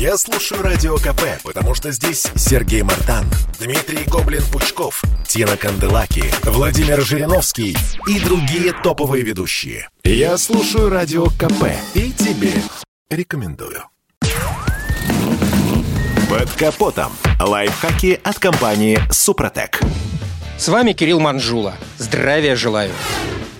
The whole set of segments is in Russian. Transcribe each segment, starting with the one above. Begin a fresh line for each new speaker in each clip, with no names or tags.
Я слушаю Радио КП, потому что здесь Сергей Мартан, Дмитрий Гоблин-Пучков, Тина Канделаки, Владимир Жириновский и другие топовые ведущие. Я слушаю Радио КП и тебе рекомендую. Под капотом. Лайфхаки от компании «Супротек».
С вами Кирилл Манжула. Здравия желаю.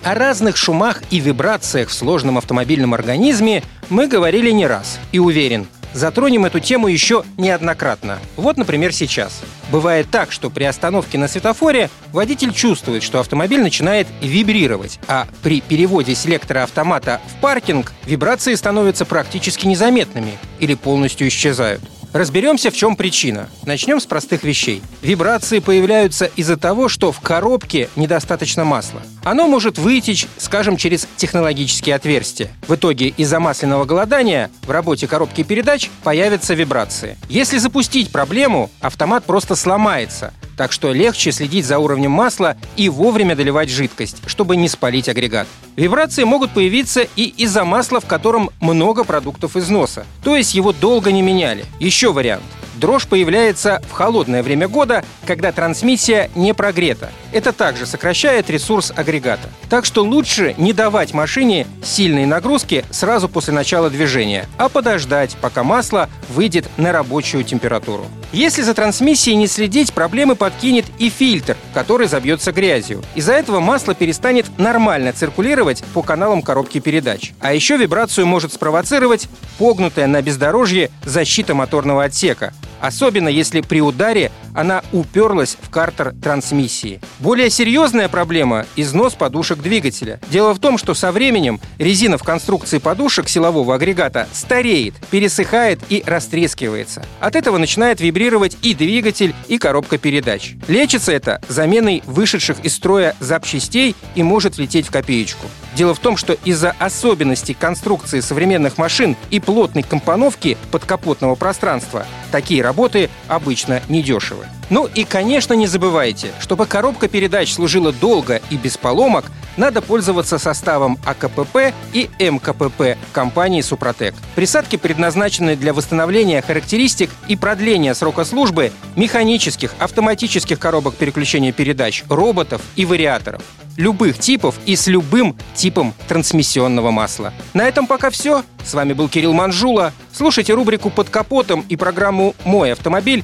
О разных шумах и вибрациях в сложном автомобильном организме мы говорили не раз. И уверен, затронем эту тему еще неоднократно. Вот, например, сейчас. Бывает так, что при остановке на светофоре водитель чувствует, что автомобиль начинает вибрировать, а при переводе селектора автомата в паркинг вибрации становятся практически незаметными или полностью исчезают. Разберемся, в чем причина. Начнем с простых вещей. Вибрации появляются из-за того, что в коробке недостаточно масла. Оно может вытечь, скажем, через технологические отверстия. В итоге из-за масляного голодания в работе коробки передач появятся вибрации. Если запустить проблему, автомат просто сломается, так что легче следить за уровнем масла и вовремя доливать жидкость, чтобы не спалить агрегат. Вибрации могут появиться и из-за масла, в котором много продуктов износа, то есть его долго не меняли. Еще вариант – Дрожь появляется в холодное время года, когда трансмиссия не прогрета. Это также сокращает ресурс агрегата. Так что лучше не давать машине сильной нагрузки сразу после начала движения, а подождать, пока масло выйдет на рабочую температуру. Если за трансмиссией не следить, проблемы подкинет и фильтр, который забьется грязью. Из-за этого масло перестанет нормально циркулировать по каналам коробки передач. А еще вибрацию может спровоцировать погнутая на бездорожье защита моторного отсека, особенно если при ударе она уперлась в картер трансмиссии. Более серьезная проблема – износ подушек двигателя. Дело в том, что со временем резина в конструкции подушек силового агрегата стареет, пересыхает и растрескивается. От этого начинает вибрировать и двигатель, и коробка передач. Лечится это заменой вышедших из строя запчастей и может влететь в копеечку. Дело в том, что из-за особенностей конструкции современных машин и плотной компоновки подкапотного пространства такие работы обычно недешевы. Ну и, конечно, не забывайте, чтобы коробка передач служила долго и без поломок, надо пользоваться составом АКПП и МКПП компании «Супротек». Присадки предназначены для восстановления характеристик и продления срока службы механических, автоматических коробок переключения передач, роботов и вариаторов любых типов и с любым типом трансмиссионного масла. На этом пока все. С вами был Кирилл Манжула. Слушайте рубрику «Под капотом» и программу «Мой автомобиль»